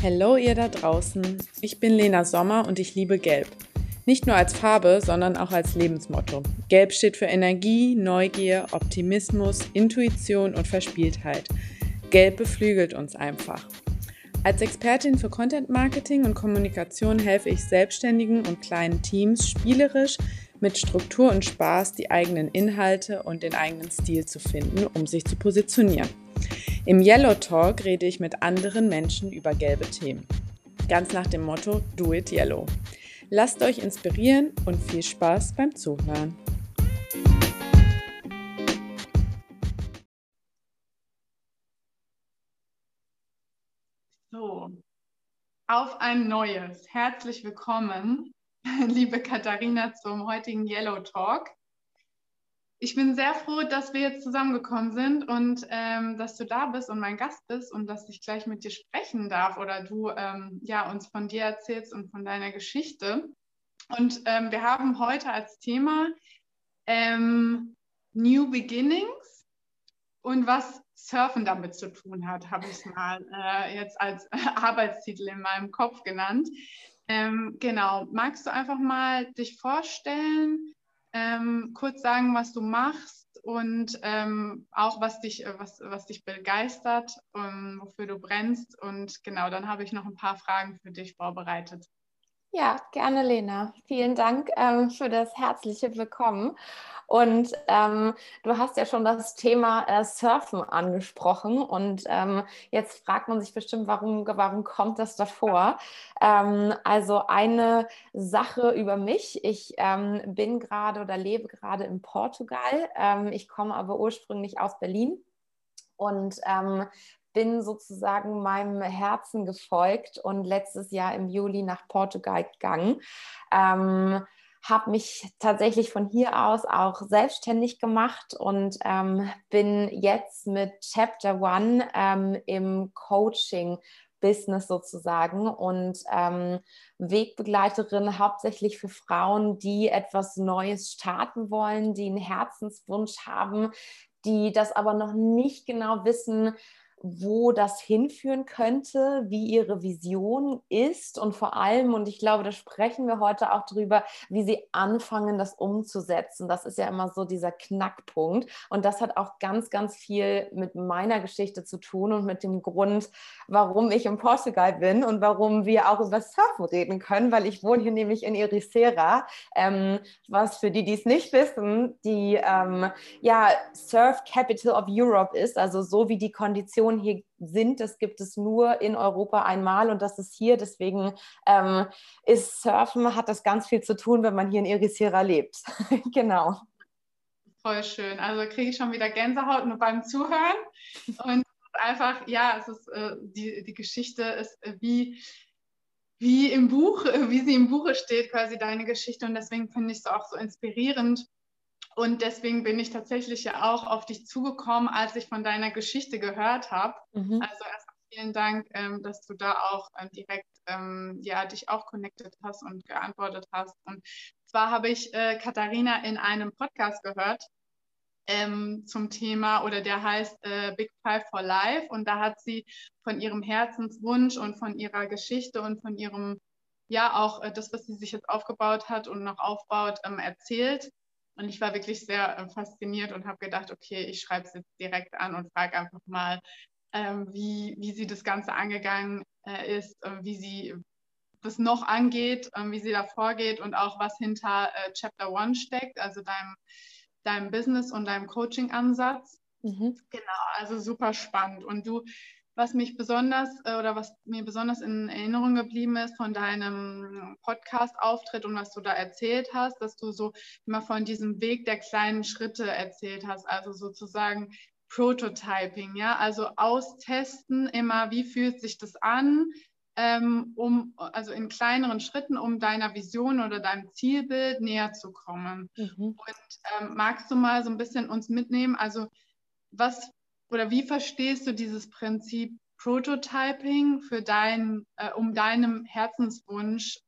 Hallo ihr da draußen. Ich bin Lena Sommer und ich liebe Gelb. Nicht nur als Farbe, sondern auch als Lebensmotto. Gelb steht für Energie, Neugier, Optimismus, Intuition und Verspieltheit. Gelb beflügelt uns einfach. Als Expertin für Content Marketing und Kommunikation helfe ich selbstständigen und kleinen Teams spielerisch mit Struktur und Spaß die eigenen Inhalte und den eigenen Stil zu finden, um sich zu positionieren. Im Yellow Talk rede ich mit anderen Menschen über gelbe Themen. Ganz nach dem Motto Do It Yellow. Lasst euch inspirieren und viel Spaß beim Zuhören. So, auf ein neues. Herzlich willkommen, liebe Katharina, zum heutigen Yellow Talk. Ich bin sehr froh, dass wir jetzt zusammengekommen sind und ähm, dass du da bist und mein Gast bist und dass ich gleich mit dir sprechen darf oder du ähm, ja, uns von dir erzählst und von deiner Geschichte. Und ähm, wir haben heute als Thema ähm, New Beginnings und was Surfen damit zu tun hat, habe ich es mal äh, jetzt als Arbeitstitel in meinem Kopf genannt. Ähm, genau, magst du einfach mal dich vorstellen? Ähm, kurz sagen, was du machst und ähm, auch was dich, äh, was, was dich begeistert, und wofür du brennst. Und genau, dann habe ich noch ein paar Fragen für dich vorbereitet. Ja, gerne, Lena. Vielen Dank ähm, für das herzliche Willkommen. Und ähm, du hast ja schon das Thema äh, Surfen angesprochen. Und ähm, jetzt fragt man sich bestimmt, warum, warum kommt das davor? Ähm, also eine Sache über mich. Ich ähm, bin gerade oder lebe gerade in Portugal. Ähm, ich komme aber ursprünglich aus Berlin und ähm, bin sozusagen meinem Herzen gefolgt und letztes Jahr im Juli nach Portugal gegangen. Ähm, habe mich tatsächlich von hier aus auch selbstständig gemacht und ähm, bin jetzt mit Chapter One ähm, im Coaching. Business sozusagen und ähm, Wegbegleiterin hauptsächlich für Frauen, die etwas Neues starten wollen, die einen Herzenswunsch haben, die das aber noch nicht genau wissen, wo das hinführen könnte, wie ihre Vision ist und vor allem, und ich glaube, da sprechen wir heute auch drüber, wie sie anfangen, das umzusetzen. Das ist ja immer so dieser Knackpunkt. Und das hat auch ganz, ganz viel mit meiner Geschichte zu tun und mit dem Grund, warum ich in Portugal bin und warum wir auch über Surfen reden können, weil ich wohne hier nämlich in Ericeira, ähm, was für die, die es nicht wissen, die ähm, ja Surf Capital of Europe ist, also so wie die Konditionen Situationen hier sind, das gibt es nur in Europa einmal und das ist hier. Deswegen ähm, ist Surfen, hat das ganz viel zu tun, wenn man hier in Ericeira lebt. genau. Voll schön. Also kriege ich schon wieder Gänsehaut nur beim Zuhören. Und einfach, ja, es ist, äh, die, die Geschichte ist äh, wie, wie im Buch, wie sie im Buche steht, quasi deine Geschichte. Und deswegen finde ich es auch so inspirierend, und deswegen bin ich tatsächlich ja auch auf dich zugekommen, als ich von deiner Geschichte gehört habe. Mhm. Also erstmal vielen Dank, ähm, dass du da auch ähm, direkt ähm, ja, dich auch connected hast und geantwortet hast. Und zwar habe ich äh, Katharina in einem Podcast gehört ähm, zum Thema oder der heißt äh, Big Five for Life. Und da hat sie von ihrem Herzenswunsch und von ihrer Geschichte und von ihrem ja auch äh, das, was sie sich jetzt aufgebaut hat und noch aufbaut, ähm, erzählt. Und ich war wirklich sehr äh, fasziniert und habe gedacht, okay, ich schreibe es jetzt direkt an und frage einfach mal, ähm, wie, wie sie das Ganze angegangen äh, ist, äh, wie sie das noch angeht, äh, wie sie da vorgeht und auch was hinter äh, Chapter One steckt, also deinem, deinem Business und deinem Coaching-Ansatz. Mhm. Genau, also super spannend. Und du was mich besonders äh, oder was mir besonders in Erinnerung geblieben ist von deinem Podcast-Auftritt und was du da erzählt hast, dass du so immer von diesem Weg der kleinen Schritte erzählt hast, also sozusagen Prototyping, ja, also austesten immer, wie fühlt sich das an, ähm, um, also in kleineren Schritten, um deiner Vision oder deinem Zielbild näher zu kommen. Mhm. Und ähm, magst du mal so ein bisschen uns mitnehmen, also was oder wie verstehst du dieses Prinzip Prototyping für dein, äh, um deinem Herzenswunsch,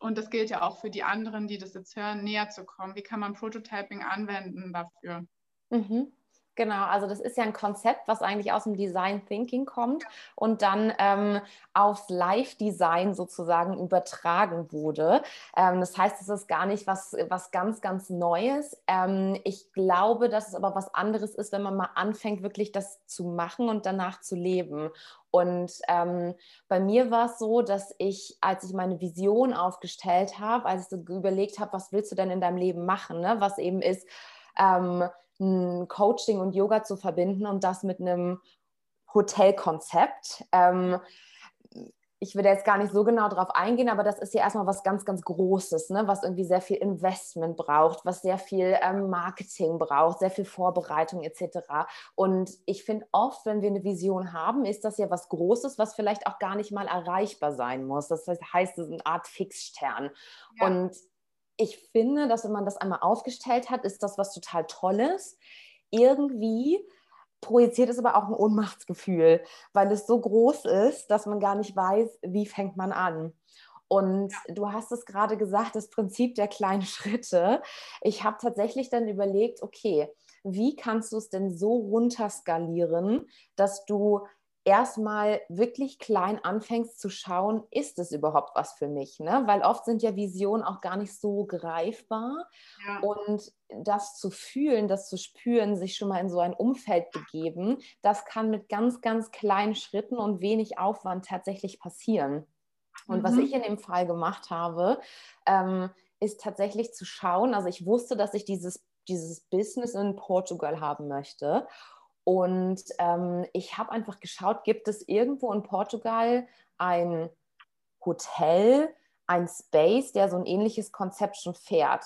und das gilt ja auch für die anderen, die das jetzt hören, näher zu kommen? Wie kann man Prototyping anwenden dafür? Mhm. Genau, also das ist ja ein Konzept, was eigentlich aus dem Design Thinking kommt und dann ähm, aufs Live-Design sozusagen übertragen wurde. Ähm, das heißt, es ist gar nicht was, was ganz, ganz Neues. Ähm, ich glaube, dass es aber was anderes ist, wenn man mal anfängt, wirklich das zu machen und danach zu leben. Und ähm, bei mir war es so, dass ich, als ich meine Vision aufgestellt habe, als ich so überlegt habe, was willst du denn in deinem Leben machen, ne? was eben ist, ähm, Coaching und Yoga zu verbinden und das mit einem Hotelkonzept. Ähm, ich will jetzt gar nicht so genau darauf eingehen, aber das ist ja erstmal was ganz, ganz Großes, ne? was irgendwie sehr viel Investment braucht, was sehr viel ähm, Marketing braucht, sehr viel Vorbereitung etc. Und ich finde oft, wenn wir eine Vision haben, ist das ja was Großes, was vielleicht auch gar nicht mal erreichbar sein muss. Das heißt, es ist eine Art Fixstern. Ja. Und ich finde, dass wenn man das einmal aufgestellt hat, ist das was total Tolles. Irgendwie projiziert es aber auch ein Ohnmachtsgefühl, weil es so groß ist, dass man gar nicht weiß, wie fängt man an. Und ja. du hast es gerade gesagt, das Prinzip der kleinen Schritte. Ich habe tatsächlich dann überlegt, okay, wie kannst du es denn so runterskalieren, dass du erstmal wirklich klein anfängst zu schauen, ist es überhaupt was für mich? Ne? Weil oft sind ja Visionen auch gar nicht so greifbar. Ja. Und das zu fühlen, das zu spüren, sich schon mal in so ein Umfeld begeben, das kann mit ganz, ganz kleinen Schritten und wenig Aufwand tatsächlich passieren. Und mhm. was ich in dem Fall gemacht habe, ähm, ist tatsächlich zu schauen, also ich wusste, dass ich dieses, dieses Business in Portugal haben möchte. Und ähm, ich habe einfach geschaut, gibt es irgendwo in Portugal ein Hotel, ein Space, der so ein ähnliches Konzept schon fährt.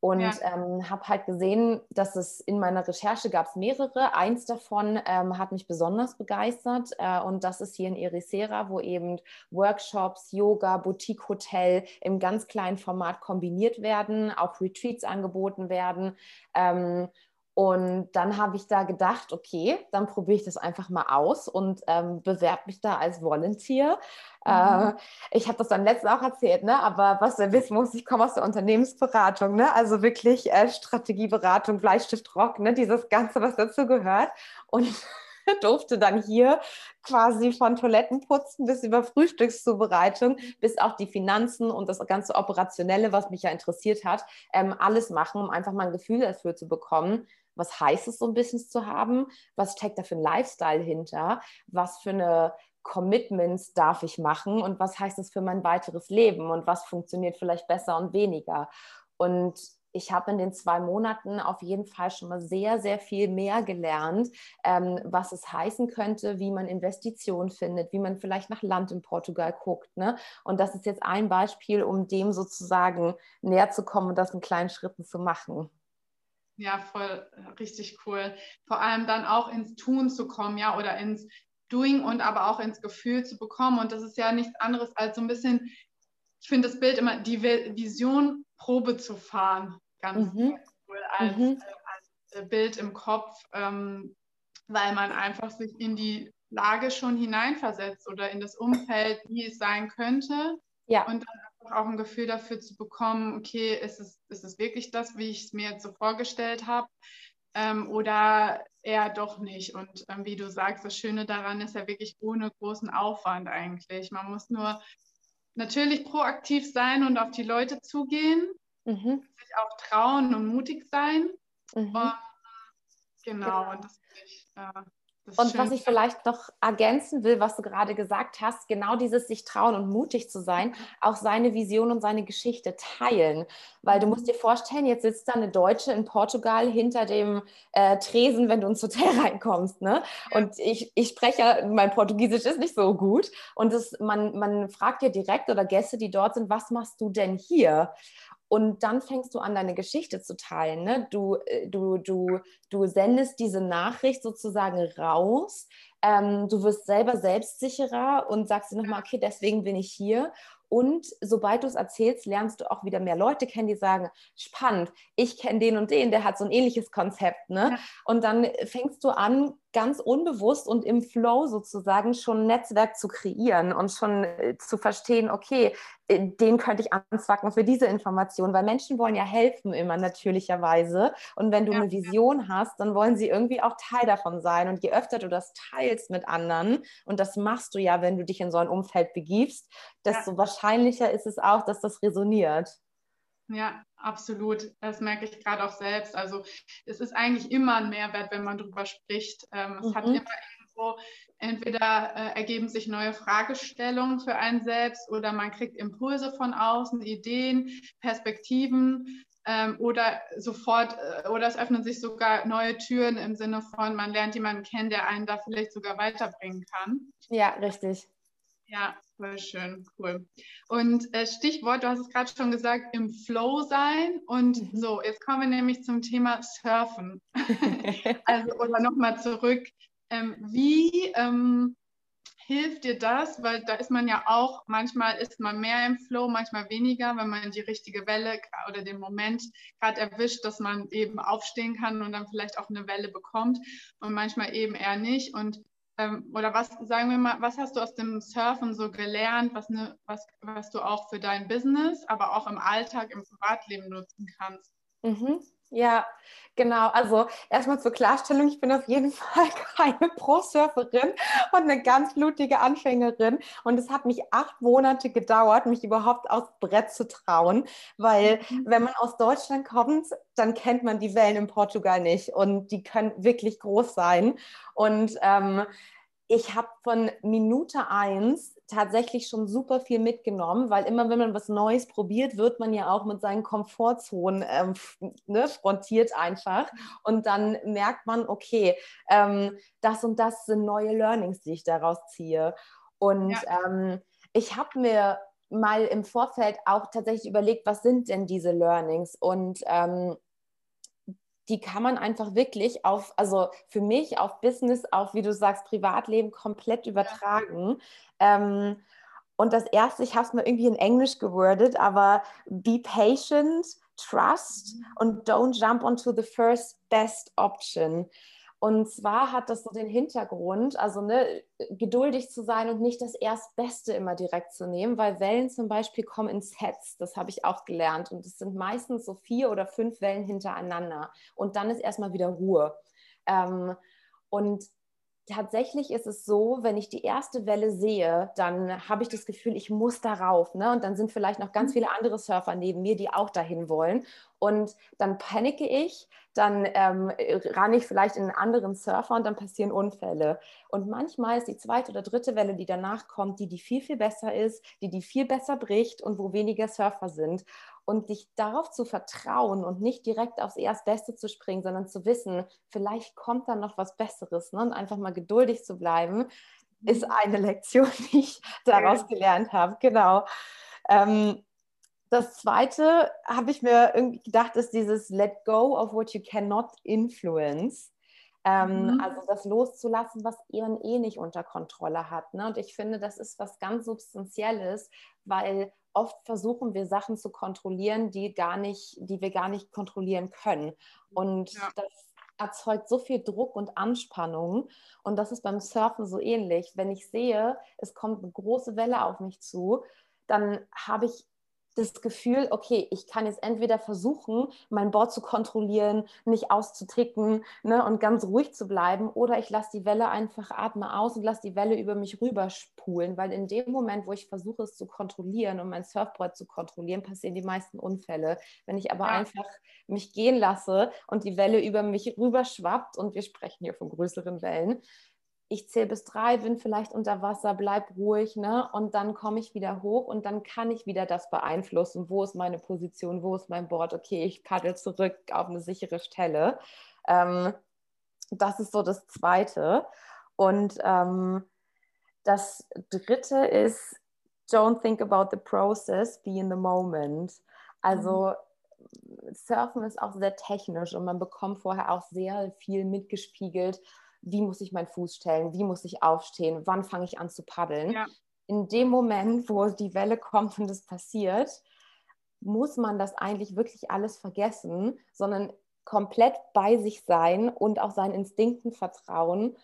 Und ja. ähm, habe halt gesehen, dass es in meiner Recherche gab es mehrere. Eins davon ähm, hat mich besonders begeistert äh, und das ist hier in Ericeira, wo eben Workshops, Yoga, Boutique-Hotel im ganz kleinen Format kombiniert werden, auch Retreats angeboten werden. Ähm, und dann habe ich da gedacht, okay, dann probiere ich das einfach mal aus und ähm, bewerbe mich da als Volunteer. Mhm. Äh, ich habe das dann letztens auch erzählt, ne? aber was ihr wissen muss, ich komme aus der Unternehmensberatung, ne? also wirklich äh, Strategieberatung, Bleistift, Rock, ne? dieses Ganze, was dazu gehört. Und durfte dann hier quasi von Toilettenputzen bis über Frühstückszubereitung bis auch die Finanzen und das ganze Operationelle, was mich ja interessiert hat, ähm, alles machen, um einfach mal ein Gefühl dafür zu bekommen, was heißt es, so ein Business zu haben? Was steckt da für ein Lifestyle hinter? Was für eine Commitments darf ich machen und was heißt das für mein weiteres Leben und was funktioniert vielleicht besser und weniger? Und ich habe in den zwei Monaten auf jeden Fall schon mal sehr, sehr viel mehr gelernt, ähm, was es heißen könnte, wie man Investitionen findet, wie man vielleicht nach Land in Portugal guckt. Ne? Und das ist jetzt ein Beispiel, um dem sozusagen näher zu kommen und das in kleinen Schritten zu machen. Ja, voll richtig cool. Vor allem dann auch ins Tun zu kommen, ja, oder ins Doing und aber auch ins Gefühl zu bekommen. Und das ist ja nichts anderes als so ein bisschen, ich finde das Bild immer, die Vision Probe zu fahren. Ganz mhm. cool als, mhm. als, äh, Bild im Kopf, ähm, weil man einfach sich in die Lage schon hineinversetzt oder in das Umfeld, wie es sein könnte. Ja. Und dann auch ein Gefühl dafür zu bekommen, okay, ist es, ist es wirklich das, wie ich es mir jetzt so vorgestellt habe? Ähm, oder eher doch nicht. Und ähm, wie du sagst, das Schöne daran ist ja wirklich ohne großen Aufwand eigentlich. Man muss nur natürlich proaktiv sein und auf die Leute zugehen, mhm. sich auch trauen und mutig sein. Mhm. Und, genau, und das finde ich. Äh, und schön. was ich vielleicht noch ergänzen will, was du gerade gesagt hast, genau dieses sich trauen und mutig zu sein, auch seine Vision und seine Geschichte teilen. Weil du musst dir vorstellen, jetzt sitzt da eine Deutsche in Portugal hinter dem äh, Tresen, wenn du ins Hotel reinkommst. Ne? Und ich, ich spreche, mein Portugiesisch ist nicht so gut. Und das, man, man fragt ja direkt oder Gäste, die dort sind, was machst du denn hier? Und dann fängst du an, deine Geschichte zu teilen. Ne? Du, äh, du, du, du sendest diese Nachricht sozusagen raus. Ähm, du wirst selber selbstsicherer und sagst dir nochmal, okay, deswegen bin ich hier. Und sobald du es erzählst, lernst du auch wieder mehr Leute kennen, die sagen, spannend, ich kenne den und den, der hat so ein ähnliches Konzept. Ne? Und dann fängst du an, ganz unbewusst und im Flow sozusagen schon ein Netzwerk zu kreieren und schon äh, zu verstehen, okay, äh, den könnte ich anzwacken für diese Information, weil Menschen wollen ja helfen immer natürlicherweise. Und wenn du ja. eine Vision hast, dann wollen sie irgendwie auch Teil davon sein. Und je öfter du das teilst mit anderen, und das machst du ja, wenn du dich in so ein Umfeld begibst, desto ja. wahrscheinlicher ist es auch, dass das resoniert. Ja, absolut. Das merke ich gerade auch selbst. Also es ist eigentlich immer ein Mehrwert, wenn man darüber spricht. Ähm, es mhm. hat immer irgendwo, entweder äh, ergeben sich neue Fragestellungen für einen selbst oder man kriegt Impulse von außen, Ideen, Perspektiven. Ähm, oder sofort, äh, oder es öffnen sich sogar neue Türen im Sinne von, man lernt jemanden kennen, der einen da vielleicht sogar weiterbringen kann. Ja, richtig. Ja, voll schön, cool. Und äh, Stichwort, du hast es gerade schon gesagt, im Flow sein. Und mhm. so, jetzt kommen wir nämlich zum Thema Surfen. also, oder nochmal zurück. Ähm, wie ähm, hilft dir das? Weil da ist man ja auch, manchmal ist man mehr im Flow, manchmal weniger, wenn man die richtige Welle oder den Moment gerade erwischt, dass man eben aufstehen kann und dann vielleicht auch eine Welle bekommt und manchmal eben eher nicht. Und ähm, oder was, sagen wir mal, was hast du aus dem Surfen so gelernt, was, ne, was, was du auch für dein Business, aber auch im Alltag, im Privatleben nutzen kannst? Mhm. Ja, genau. Also erstmal zur Klarstellung, ich bin auf jeden Fall keine Pro-Surferin und eine ganz blutige Anfängerin. Und es hat mich acht Monate gedauert, mich überhaupt aufs Brett zu trauen, weil mhm. wenn man aus Deutschland kommt, dann kennt man die Wellen in Portugal nicht und die können wirklich groß sein. Und ähm, ich habe von Minute eins tatsächlich schon super viel mitgenommen, weil immer wenn man was Neues probiert, wird man ja auch mit seinen Komfortzonen ähm, ne, frontiert einfach. Und dann merkt man, okay, ähm, das und das sind neue Learnings, die ich daraus ziehe. Und ja. ähm, ich habe mir mal im Vorfeld auch tatsächlich überlegt, was sind denn diese Learnings? Und ähm, die kann man einfach wirklich auf, also für mich auf Business, auf, wie du sagst, Privatleben komplett übertragen. Ja. Ähm, und das erste, ich habe es mal irgendwie in Englisch gewordet, aber be patient, trust mhm. und don't jump onto the first best option. Und zwar hat das so den Hintergrund, also ne, geduldig zu sein und nicht das Erstbeste immer direkt zu nehmen, weil Wellen zum Beispiel kommen in Sets, das habe ich auch gelernt. Und es sind meistens so vier oder fünf Wellen hintereinander. Und dann ist erstmal wieder Ruhe. Ähm, und tatsächlich ist es so, wenn ich die erste Welle sehe, dann habe ich das Gefühl, ich muss darauf. Ne? Und dann sind vielleicht noch ganz mhm. viele andere Surfer neben mir, die auch dahin wollen. Und dann panike ich, dann ähm, ranne ich vielleicht in einen anderen Surfer und dann passieren Unfälle. Und manchmal ist die zweite oder dritte Welle, die danach kommt, die, die viel, viel besser ist, die, die viel besser bricht und wo weniger Surfer sind und dich darauf zu vertrauen und nicht direkt aufs Erstbeste zu springen, sondern zu wissen, vielleicht kommt dann noch was Besseres ne? und einfach mal geduldig zu bleiben, ist mhm. eine Lektion, die ich daraus gelernt habe. Genau. Ähm, das zweite habe ich mir irgendwie gedacht, ist dieses Let go of what you cannot influence. Ähm, mhm. Also das loszulassen, was man eh nicht unter Kontrolle hat. Ne? Und ich finde, das ist was ganz Substanzielles, weil oft versuchen wir Sachen zu kontrollieren, die gar nicht, die wir gar nicht kontrollieren können. Und ja. das erzeugt so viel Druck und Anspannung. Und das ist beim Surfen so ähnlich. Wenn ich sehe, es kommt eine große Welle auf mich zu, dann habe ich das Gefühl, okay, ich kann jetzt entweder versuchen, mein Board zu kontrollieren, nicht auszutricken ne, und ganz ruhig zu bleiben, oder ich lasse die Welle einfach atme aus und lasse die Welle über mich rüberspulen, weil in dem Moment, wo ich versuche, es zu kontrollieren und mein Surfboard zu kontrollieren, passieren die meisten Unfälle. Wenn ich aber ja. einfach mich gehen lasse und die Welle über mich rüberschwappt, und wir sprechen hier von größeren Wellen, ich zähle bis drei, bin vielleicht unter Wasser, bleib ruhig, ne? Und dann komme ich wieder hoch und dann kann ich wieder das beeinflussen. Wo ist meine Position? Wo ist mein Board? Okay, ich paddel zurück auf eine sichere Stelle. Ähm, das ist so das Zweite. Und ähm, das Dritte ist, don't think about the process, be in the moment. Also mhm. Surfen ist auch sehr technisch und man bekommt vorher auch sehr viel mitgespiegelt wie muss ich meinen Fuß stellen, wie muss ich aufstehen, wann fange ich an zu paddeln. Ja. In dem Moment, wo die Welle kommt und es passiert, muss man das eigentlich wirklich alles vergessen, sondern komplett bei sich sein und auch seinen Instinkten vertrauen,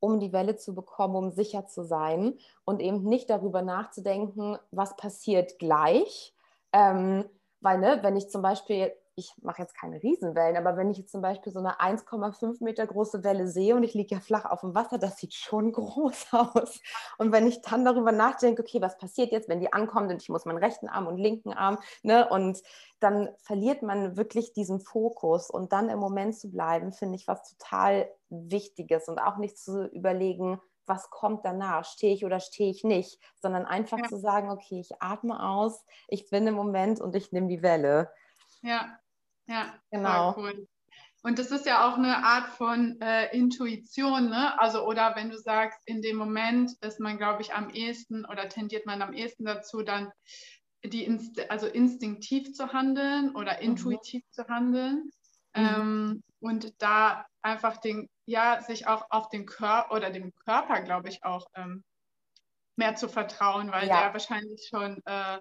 um die Welle zu bekommen, um sicher zu sein und eben nicht darüber nachzudenken, was passiert gleich. Ähm, weil, ne, wenn ich zum Beispiel ich mache jetzt keine Riesenwellen, aber wenn ich jetzt zum Beispiel so eine 1,5 Meter große Welle sehe und ich liege ja flach auf dem Wasser, das sieht schon groß aus. Und wenn ich dann darüber nachdenke, okay, was passiert jetzt, wenn die ankommt und ich muss meinen rechten Arm und linken Arm, ne, und dann verliert man wirklich diesen Fokus und dann im Moment zu bleiben, finde ich was total Wichtiges und auch nicht zu überlegen, was kommt danach, stehe ich oder stehe ich nicht, sondern einfach ja. zu sagen, okay, ich atme aus, ich bin im Moment und ich nehme die Welle. Ja, ja, genau. Cool. Und das ist ja auch eine Art von äh, Intuition, ne? Also, oder wenn du sagst, in dem Moment ist man, glaube ich, am ehesten oder tendiert man am ehesten dazu, dann die Inst also instinktiv zu handeln oder mhm. intuitiv mhm. zu handeln. Mhm. Ähm, und da einfach den, ja, sich auch auf den Körper oder dem Körper, glaube ich, auch ähm, mehr zu vertrauen, weil ja. der wahrscheinlich schon äh,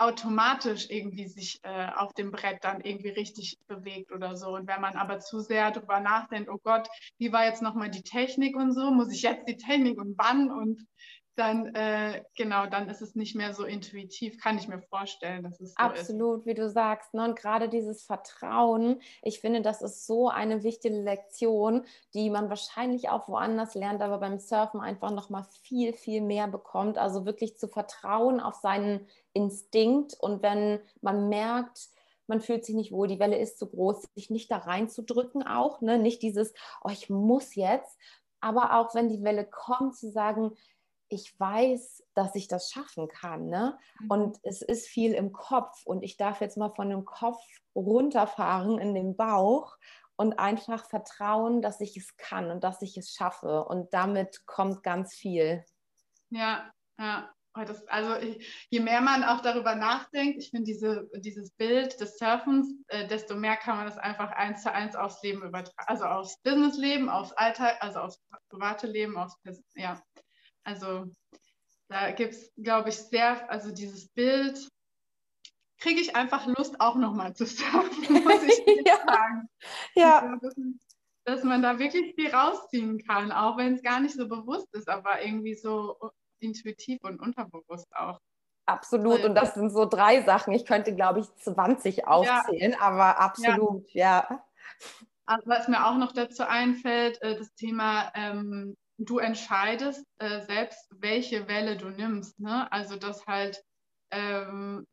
automatisch irgendwie sich äh, auf dem Brett dann irgendwie richtig bewegt oder so. Und wenn man aber zu sehr darüber nachdenkt, oh Gott, wie war jetzt nochmal die Technik und so, muss ich jetzt die Technik und wann und dann, äh, genau, dann ist es nicht mehr so intuitiv, kann ich mir vorstellen, dass es so Absolut, ist. wie du sagst. Ne? Und gerade dieses Vertrauen, ich finde, das ist so eine wichtige Lektion, die man wahrscheinlich auch woanders lernt, aber beim Surfen einfach nochmal viel, viel mehr bekommt. Also wirklich zu vertrauen auf seinen Instinkt und wenn man merkt, man fühlt sich nicht wohl, die Welle ist zu groß, sich nicht da reinzudrücken auch, ne? nicht dieses, oh, ich muss jetzt, aber auch wenn die Welle kommt, zu sagen, ich weiß, dass ich das schaffen kann. Ne? Mhm. Und es ist viel im Kopf und ich darf jetzt mal von dem Kopf runterfahren in den Bauch und einfach vertrauen, dass ich es kann und dass ich es schaffe. Und damit kommt ganz viel. Ja, ja. Das, also je mehr man auch darüber nachdenkt, ich finde diese, dieses Bild des Surfens, äh, desto mehr kann man das einfach eins zu eins aufs Leben übertragen, also aufs Businessleben, aufs Alltag, also aufs private Leben, aufs ja, also da gibt es, glaube ich, sehr, also dieses Bild kriege ich einfach Lust, auch nochmal zu surfen, muss ich ja. sagen. Ja. Dass man da wirklich viel rausziehen kann, auch wenn es gar nicht so bewusst ist, aber irgendwie so intuitiv und unterbewusst auch. Absolut. Und das sind so drei Sachen. Ich könnte, glaube ich, 20 aufzählen, ja. aber absolut, ja. ja. Also, was mir auch noch dazu einfällt, äh, das Thema ähm, du entscheidest äh, selbst, welche Welle du nimmst. Ne? Also, dass halt ähm,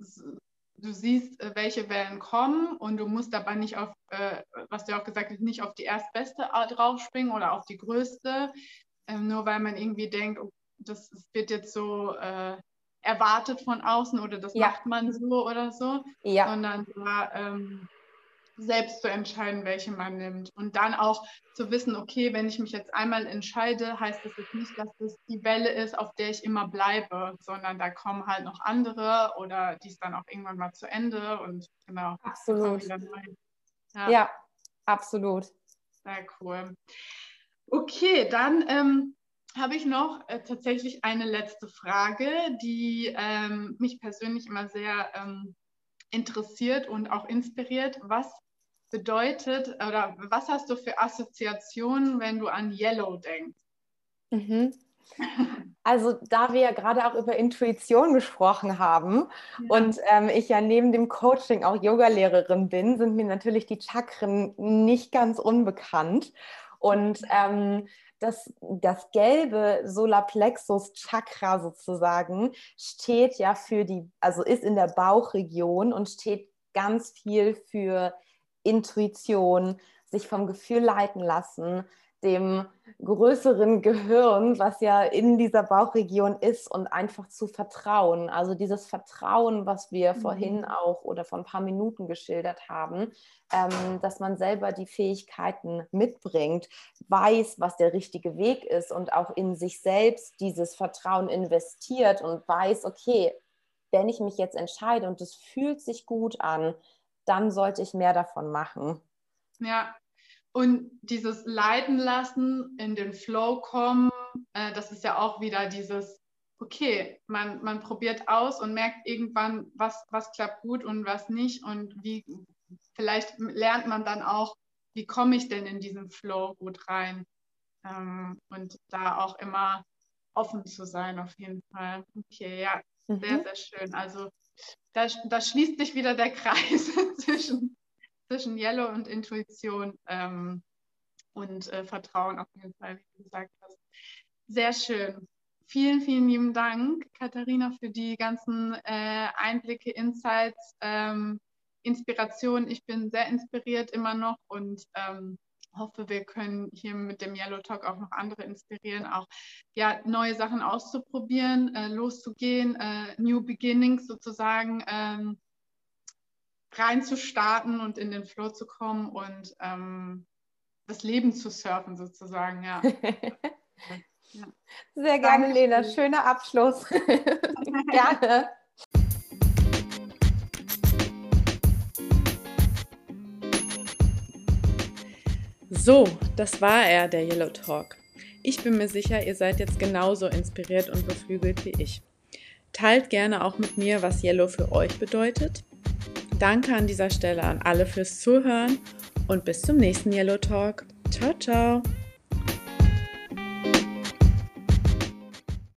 du siehst, äh, welche Wellen kommen und du musst aber nicht auf, äh, was du auch gesagt hast, nicht auf die erstbeste draufspringen oder auf die größte, ähm, nur weil man irgendwie denkt, oh, das, das, wird jetzt so äh, erwartet von außen oder das ja. macht man so oder so, ja. sondern da ähm, selbst zu entscheiden, welche man nimmt. Und dann auch zu wissen, okay, wenn ich mich jetzt einmal entscheide, heißt das jetzt nicht, dass das die Welle ist, auf der ich immer bleibe, sondern da kommen halt noch andere oder die ist dann auch irgendwann mal zu Ende und genau. Absolut. Ja. ja. absolut. Sehr cool. Okay, dann ähm, habe ich noch äh, tatsächlich eine letzte Frage, die ähm, mich persönlich immer sehr ähm, interessiert und auch inspiriert. Was bedeutet oder was hast du für Assoziationen, wenn du an Yellow denkst? Mhm. Also da wir ja gerade auch über Intuition gesprochen haben ja. und ähm, ich ja neben dem Coaching auch Yogalehrerin bin, sind mir natürlich die Chakren nicht ganz unbekannt. Und ähm, das, das gelbe Solarplexus Chakra sozusagen steht ja für die, also ist in der Bauchregion und steht ganz viel für Intuition, sich vom Gefühl leiten lassen, dem größeren Gehirn, was ja in dieser Bauchregion ist, und einfach zu vertrauen. Also dieses Vertrauen, was wir mhm. vorhin auch oder vor ein paar Minuten geschildert haben, ähm, dass man selber die Fähigkeiten mitbringt, weiß, was der richtige Weg ist und auch in sich selbst dieses Vertrauen investiert und weiß, okay, wenn ich mich jetzt entscheide und es fühlt sich gut an, dann sollte ich mehr davon machen. Ja, und dieses Leiden lassen, in den Flow kommen, äh, das ist ja auch wieder dieses, okay, man, man probiert aus und merkt irgendwann, was, was klappt gut und was nicht und wie vielleicht lernt man dann auch, wie komme ich denn in diesen Flow gut rein? Ähm, und da auch immer offen zu sein, auf jeden Fall. Okay, ja, mhm. sehr, sehr schön. Also da, da, schließt sich wieder der Kreis zwischen, zwischen Yellow und Intuition ähm, und äh, Vertrauen auf jeden Fall, wie du gesagt hast. Sehr schön. Vielen, vielen lieben Dank, Katharina, für die ganzen äh, Einblicke, Insights, ähm, Inspiration. Ich bin sehr inspiriert immer noch und ähm, hoffe, wir können hier mit dem Yellow Talk auch noch andere inspirieren, auch ja, neue Sachen auszuprobieren, äh, loszugehen, äh, New Beginnings sozusagen ähm, reinzustarten und in den Flow zu kommen und ähm, das Leben zu surfen sozusagen, ja. ja. Sehr gerne, Dankeschön. Lena. Schöner Abschluss. gerne. So, das war er, der Yellow Talk. Ich bin mir sicher, ihr seid jetzt genauso inspiriert und beflügelt wie ich. Teilt gerne auch mit mir, was Yellow für euch bedeutet. Danke an dieser Stelle an alle fürs Zuhören und bis zum nächsten Yellow Talk. Ciao, ciao.